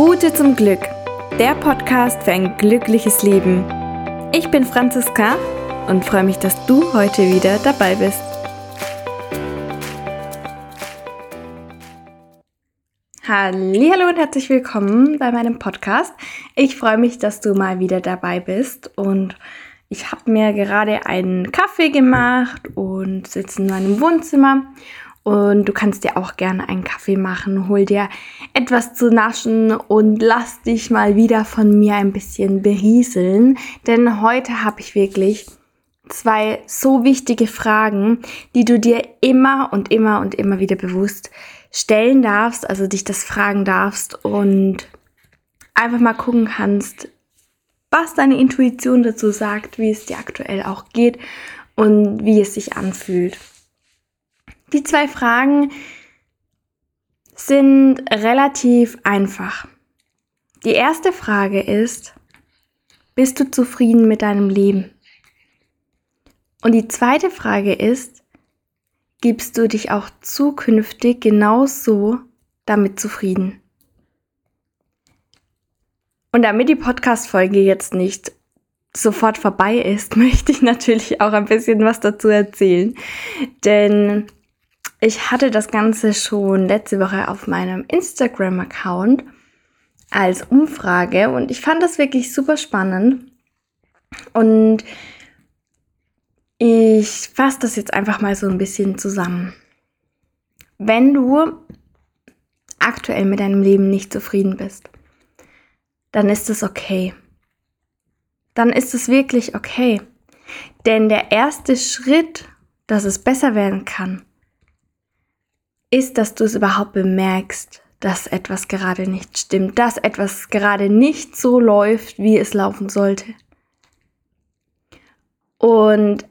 Route zum Glück, der Podcast für ein glückliches Leben. Ich bin Franziska und freue mich, dass du heute wieder dabei bist. Hallo und herzlich willkommen bei meinem Podcast. Ich freue mich, dass du mal wieder dabei bist und ich habe mir gerade einen Kaffee gemacht und sitze in meinem Wohnzimmer und du kannst dir auch gerne einen Kaffee machen, hol dir etwas zu naschen und lass dich mal wieder von mir ein bisschen berieseln. Denn heute habe ich wirklich zwei so wichtige Fragen, die du dir immer und immer und immer wieder bewusst stellen darfst, also dich das fragen darfst und einfach mal gucken kannst, was deine Intuition dazu sagt, wie es dir aktuell auch geht und wie es sich anfühlt. Die zwei Fragen sind relativ einfach. Die erste Frage ist, bist du zufrieden mit deinem Leben? Und die zweite Frage ist, gibst du dich auch zukünftig genauso damit zufrieden? Und damit die Podcast-Folge jetzt nicht sofort vorbei ist, möchte ich natürlich auch ein bisschen was dazu erzählen. Denn ich hatte das Ganze schon letzte Woche auf meinem Instagram-Account als Umfrage und ich fand das wirklich super spannend. Und ich fasse das jetzt einfach mal so ein bisschen zusammen. Wenn du aktuell mit deinem Leben nicht zufrieden bist, dann ist es okay. Dann ist es wirklich okay. Denn der erste Schritt, dass es besser werden kann, ist, dass du es überhaupt bemerkst, dass etwas gerade nicht stimmt, dass etwas gerade nicht so läuft, wie es laufen sollte. Und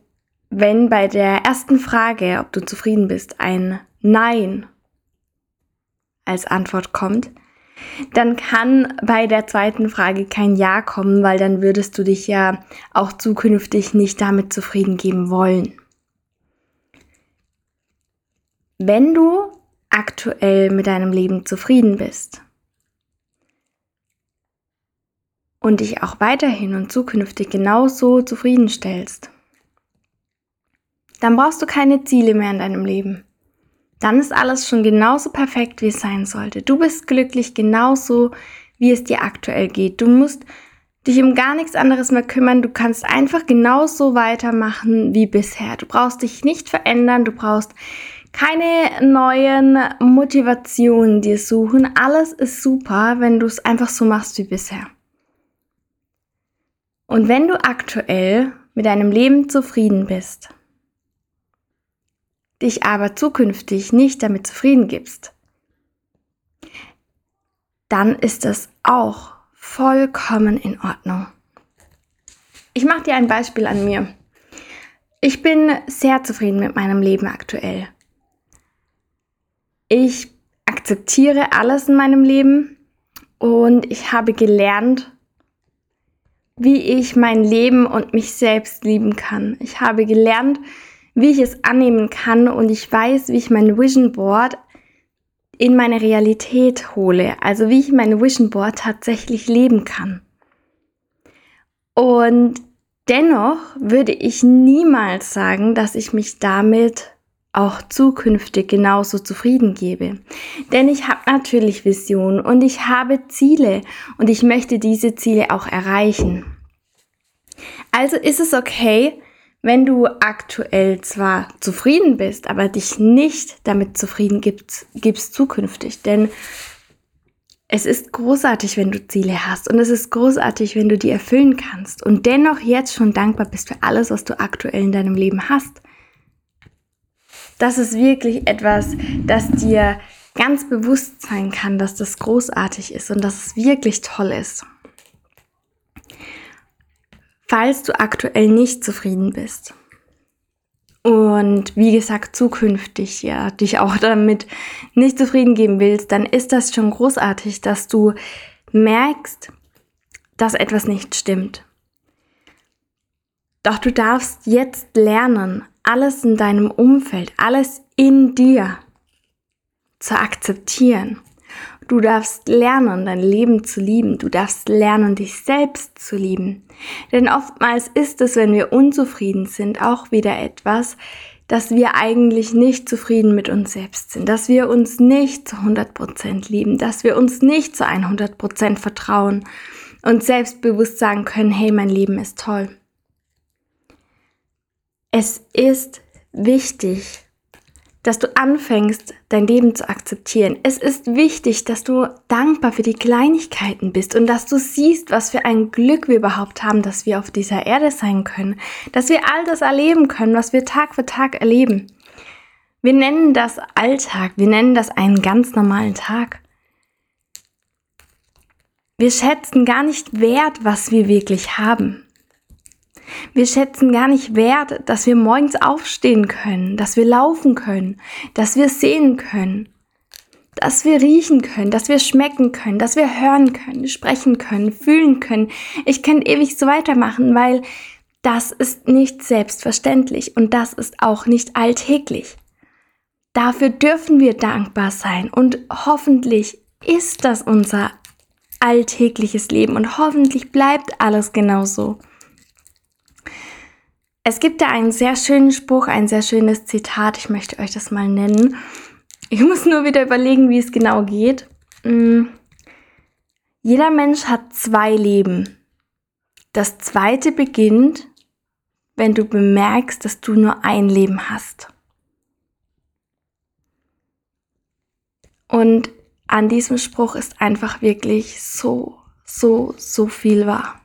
wenn bei der ersten Frage, ob du zufrieden bist, ein Nein als Antwort kommt, dann kann bei der zweiten Frage kein Ja kommen, weil dann würdest du dich ja auch zukünftig nicht damit zufrieden geben wollen. Wenn du aktuell mit deinem Leben zufrieden bist und dich auch weiterhin und zukünftig genauso zufriedenstellst, dann brauchst du keine Ziele mehr in deinem Leben. Dann ist alles schon genauso perfekt, wie es sein sollte. Du bist glücklich genauso, wie es dir aktuell geht. Du musst dich um gar nichts anderes mehr kümmern. Du kannst einfach genauso weitermachen wie bisher. Du brauchst dich nicht verändern. Du brauchst keine neuen Motivationen dir suchen. Alles ist super, wenn du es einfach so machst wie bisher. Und wenn du aktuell mit deinem Leben zufrieden bist, dich aber zukünftig nicht damit zufrieden gibst, dann ist das auch vollkommen in Ordnung. Ich mache dir ein Beispiel an mir. Ich bin sehr zufrieden mit meinem Leben aktuell. Ich akzeptiere alles in meinem Leben und ich habe gelernt, wie ich mein Leben und mich selbst lieben kann. Ich habe gelernt, wie ich es annehmen kann und ich weiß, wie ich mein Vision Board in meine Realität hole. Also wie ich mein Vision Board tatsächlich leben kann. Und dennoch würde ich niemals sagen, dass ich mich damit auch zukünftig genauso zufrieden gebe. Denn ich habe natürlich Visionen und ich habe Ziele und ich möchte diese Ziele auch erreichen. Also ist es okay, wenn du aktuell zwar zufrieden bist, aber dich nicht damit zufrieden gibst, gibst zukünftig. Denn es ist großartig, wenn du Ziele hast und es ist großartig, wenn du die erfüllen kannst und dennoch jetzt schon dankbar bist für alles, was du aktuell in deinem Leben hast das ist wirklich etwas, das dir ganz bewusst sein kann, dass das großartig ist und dass es wirklich toll ist. Falls du aktuell nicht zufrieden bist und wie gesagt zukünftig ja dich auch damit nicht zufrieden geben willst, dann ist das schon großartig, dass du merkst, dass etwas nicht stimmt. Doch du darfst jetzt lernen, alles in deinem Umfeld, alles in dir zu akzeptieren Du darfst lernen, dein Leben zu lieben. Du darfst lernen, dich selbst zu lieben. Denn oftmals ist es, wenn wir unzufrieden sind, auch wieder etwas, dass wir eigentlich nicht zufrieden mit uns selbst sind, dass wir uns nicht zu 100% lieben, dass wir uns nicht zu 100% vertrauen und selbstbewusst sagen können, hey, mein Leben ist toll. Es ist wichtig, dass du anfängst, dein Leben zu akzeptieren. Es ist wichtig, dass du dankbar für die Kleinigkeiten bist und dass du siehst, was für ein Glück wir überhaupt haben, dass wir auf dieser Erde sein können, dass wir all das erleben können, was wir Tag für Tag erleben. Wir nennen das Alltag, wir nennen das einen ganz normalen Tag. Wir schätzen gar nicht wert, was wir wirklich haben. Wir schätzen gar nicht wert, dass wir morgens aufstehen können, dass wir laufen können, dass wir sehen können, dass wir riechen können, dass wir schmecken können, dass wir hören können, sprechen können, fühlen können. Ich könnte ewig so weitermachen, weil das ist nicht selbstverständlich und das ist auch nicht alltäglich. Dafür dürfen wir dankbar sein und hoffentlich ist das unser alltägliches Leben und hoffentlich bleibt alles genauso. Es gibt da einen sehr schönen Spruch, ein sehr schönes Zitat. Ich möchte euch das mal nennen. Ich muss nur wieder überlegen, wie es genau geht. Mm. Jeder Mensch hat zwei Leben. Das zweite beginnt, wenn du bemerkst, dass du nur ein Leben hast. Und an diesem Spruch ist einfach wirklich so, so, so viel wahr.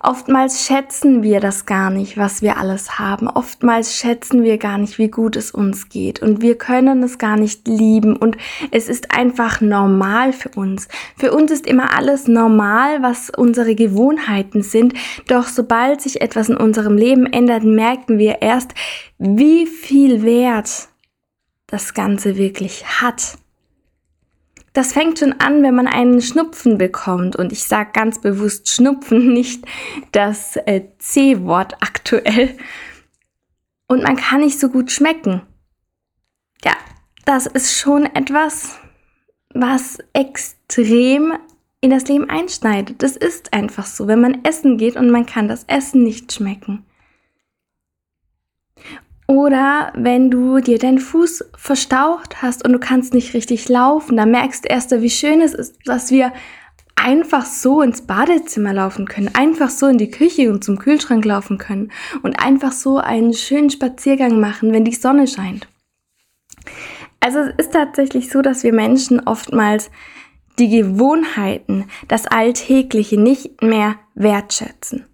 Oftmals schätzen wir das gar nicht, was wir alles haben. Oftmals schätzen wir gar nicht, wie gut es uns geht. Und wir können es gar nicht lieben. Und es ist einfach normal für uns. Für uns ist immer alles normal, was unsere Gewohnheiten sind. Doch sobald sich etwas in unserem Leben ändert, merken wir erst, wie viel Wert das Ganze wirklich hat. Das fängt schon an, wenn man einen Schnupfen bekommt. Und ich sage ganz bewusst Schnupfen, nicht das äh, C-Wort aktuell. Und man kann nicht so gut schmecken. Ja, das ist schon etwas, was extrem in das Leben einschneidet. Das ist einfach so, wenn man essen geht und man kann das Essen nicht schmecken. Oder wenn du dir deinen Fuß verstaucht hast und du kannst nicht richtig laufen, dann merkst du erst, wie schön es ist, dass wir einfach so ins Badezimmer laufen können, einfach so in die Küche und zum Kühlschrank laufen können und einfach so einen schönen Spaziergang machen, wenn die Sonne scheint. Also es ist tatsächlich so, dass wir Menschen oftmals die Gewohnheiten, das Alltägliche nicht mehr wertschätzen.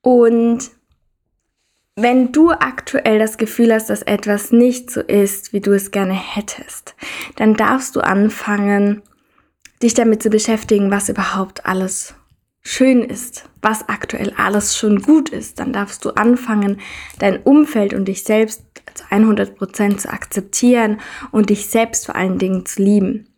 Und wenn du aktuell das Gefühl hast, dass etwas nicht so ist, wie du es gerne hättest, dann darfst du anfangen, dich damit zu beschäftigen, was überhaupt alles schön ist, was aktuell alles schon gut ist. Dann darfst du anfangen, dein Umfeld und dich selbst zu 100% zu akzeptieren und dich selbst vor allen Dingen zu lieben.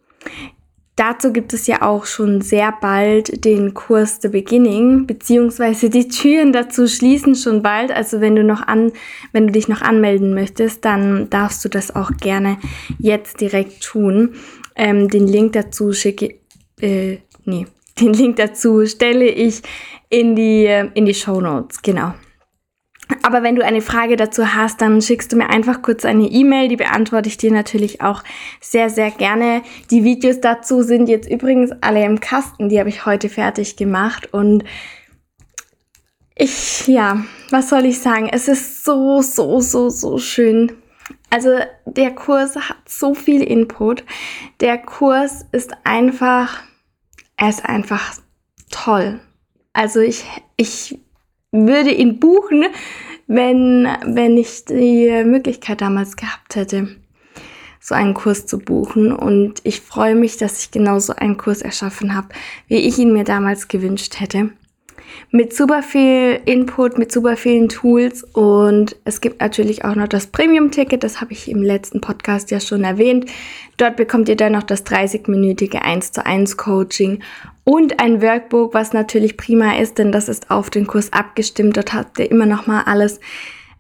Dazu gibt es ja auch schon sehr bald den Kurs The Beginning, beziehungsweise die Türen dazu schließen schon bald. Also wenn du noch an, wenn du dich noch anmelden möchtest, dann darfst du das auch gerne jetzt direkt tun. Ähm, den Link dazu schicke, äh, nee, den Link dazu stelle ich in die, äh, in die Show Notes, genau. Aber wenn du eine Frage dazu hast, dann schickst du mir einfach kurz eine E-Mail, die beantworte ich dir natürlich auch sehr, sehr gerne. Die Videos dazu sind jetzt übrigens alle im Kasten, die habe ich heute fertig gemacht und ich, ja, was soll ich sagen? Es ist so, so, so, so schön. Also der Kurs hat so viel Input. Der Kurs ist einfach, er ist einfach toll. Also ich, ich würde ihn buchen, wenn, wenn ich die Möglichkeit damals gehabt hätte, so einen Kurs zu buchen. Und ich freue mich, dass ich genau so einen Kurs erschaffen habe, wie ich ihn mir damals gewünscht hätte. Mit super viel Input, mit super vielen Tools und es gibt natürlich auch noch das Premium-Ticket, das habe ich im letzten Podcast ja schon erwähnt. Dort bekommt ihr dann noch das 30-minütige 1 zu 1 Coaching und ein Workbook, was natürlich prima ist, denn das ist auf den Kurs abgestimmt. Dort habt ihr immer noch mal alles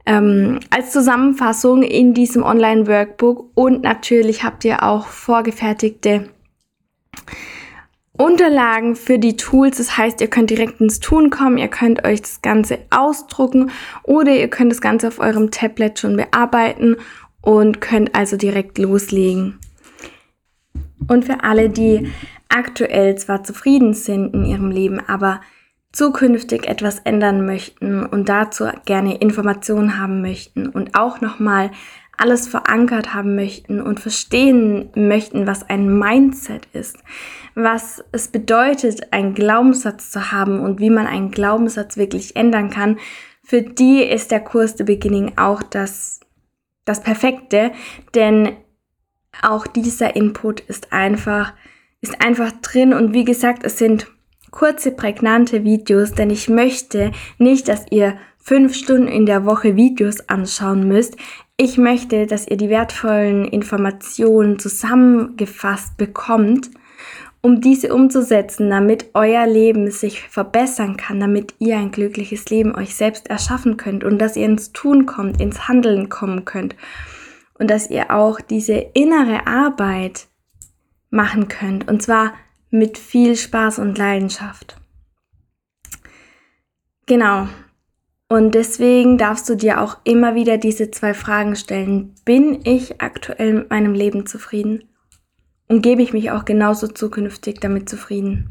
ähm, als Zusammenfassung in diesem Online-Workbook und natürlich habt ihr auch vorgefertigte Unterlagen für die Tools. Das heißt, ihr könnt direkt ins Tun kommen, ihr könnt euch das Ganze ausdrucken oder ihr könnt das Ganze auf eurem Tablet schon bearbeiten und könnt also direkt loslegen. Und für alle, die aktuell zwar zufrieden sind in ihrem Leben, aber zukünftig etwas ändern möchten und dazu gerne Informationen haben möchten und auch nochmal alles verankert haben möchten und verstehen möchten, was ein Mindset ist, was es bedeutet, einen Glaubenssatz zu haben und wie man einen Glaubenssatz wirklich ändern kann, für die ist der Kurs The Beginning auch das, das Perfekte, denn auch dieser Input ist einfach, ist einfach drin und wie gesagt, es sind kurze, prägnante Videos, denn ich möchte nicht, dass ihr fünf Stunden in der Woche Videos anschauen müsst. Ich möchte, dass ihr die wertvollen Informationen zusammengefasst bekommt, um diese umzusetzen, damit euer Leben sich verbessern kann, damit ihr ein glückliches Leben euch selbst erschaffen könnt und dass ihr ins Tun kommt, ins Handeln kommen könnt und dass ihr auch diese innere Arbeit machen könnt und zwar mit viel Spaß und Leidenschaft. Genau, und deswegen darfst du dir auch immer wieder diese zwei Fragen stellen. Bin ich aktuell mit meinem Leben zufrieden? Und gebe ich mich auch genauso zukünftig damit zufrieden?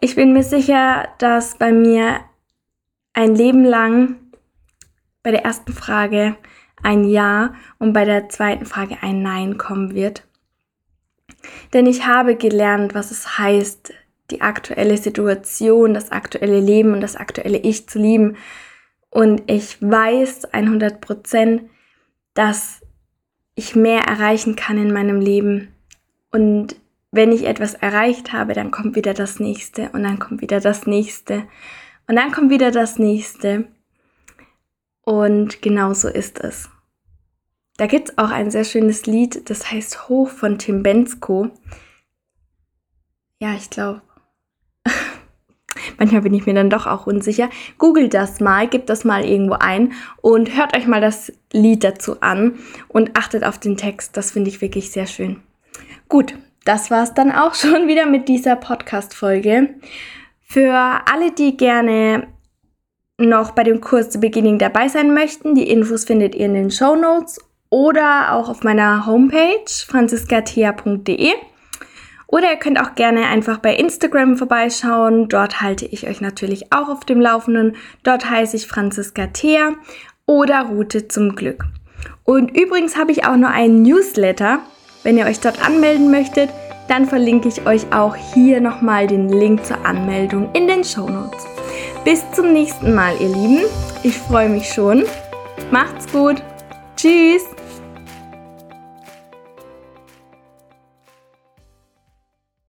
Ich bin mir sicher, dass bei mir ein Leben lang bei der ersten Frage ein Ja und bei der zweiten Frage ein Nein kommen wird. Denn ich habe gelernt, was es heißt, die aktuelle Situation, das aktuelle Leben und das aktuelle Ich zu lieben. Und ich weiß 100 Prozent, dass ich mehr erreichen kann in meinem Leben. Und wenn ich etwas erreicht habe, dann kommt wieder das nächste und dann kommt wieder das nächste und dann kommt wieder das nächste. Und genau so ist es. Da gibt es auch ein sehr schönes Lied, das heißt Hoch von Tim Bensko. Ja, ich glaube, Manchmal bin ich mir dann doch auch unsicher. Googelt das mal, gebt das mal irgendwo ein und hört euch mal das Lied dazu an und achtet auf den Text. Das finde ich wirklich sehr schön. Gut, das war es dann auch schon wieder mit dieser Podcast-Folge. Für alle, die gerne noch bei dem Kurs zu Beginning dabei sein möchten, die Infos findet ihr in den Show Notes oder auch auf meiner Homepage franziskathea.de. Oder ihr könnt auch gerne einfach bei Instagram vorbeischauen. Dort halte ich euch natürlich auch auf dem Laufenden. Dort heiße ich Franziska Thea oder Route zum Glück. Und übrigens habe ich auch noch einen Newsletter. Wenn ihr euch dort anmelden möchtet, dann verlinke ich euch auch hier nochmal den Link zur Anmeldung in den Show Notes. Bis zum nächsten Mal, ihr Lieben. Ich freue mich schon. Macht's gut. Tschüss.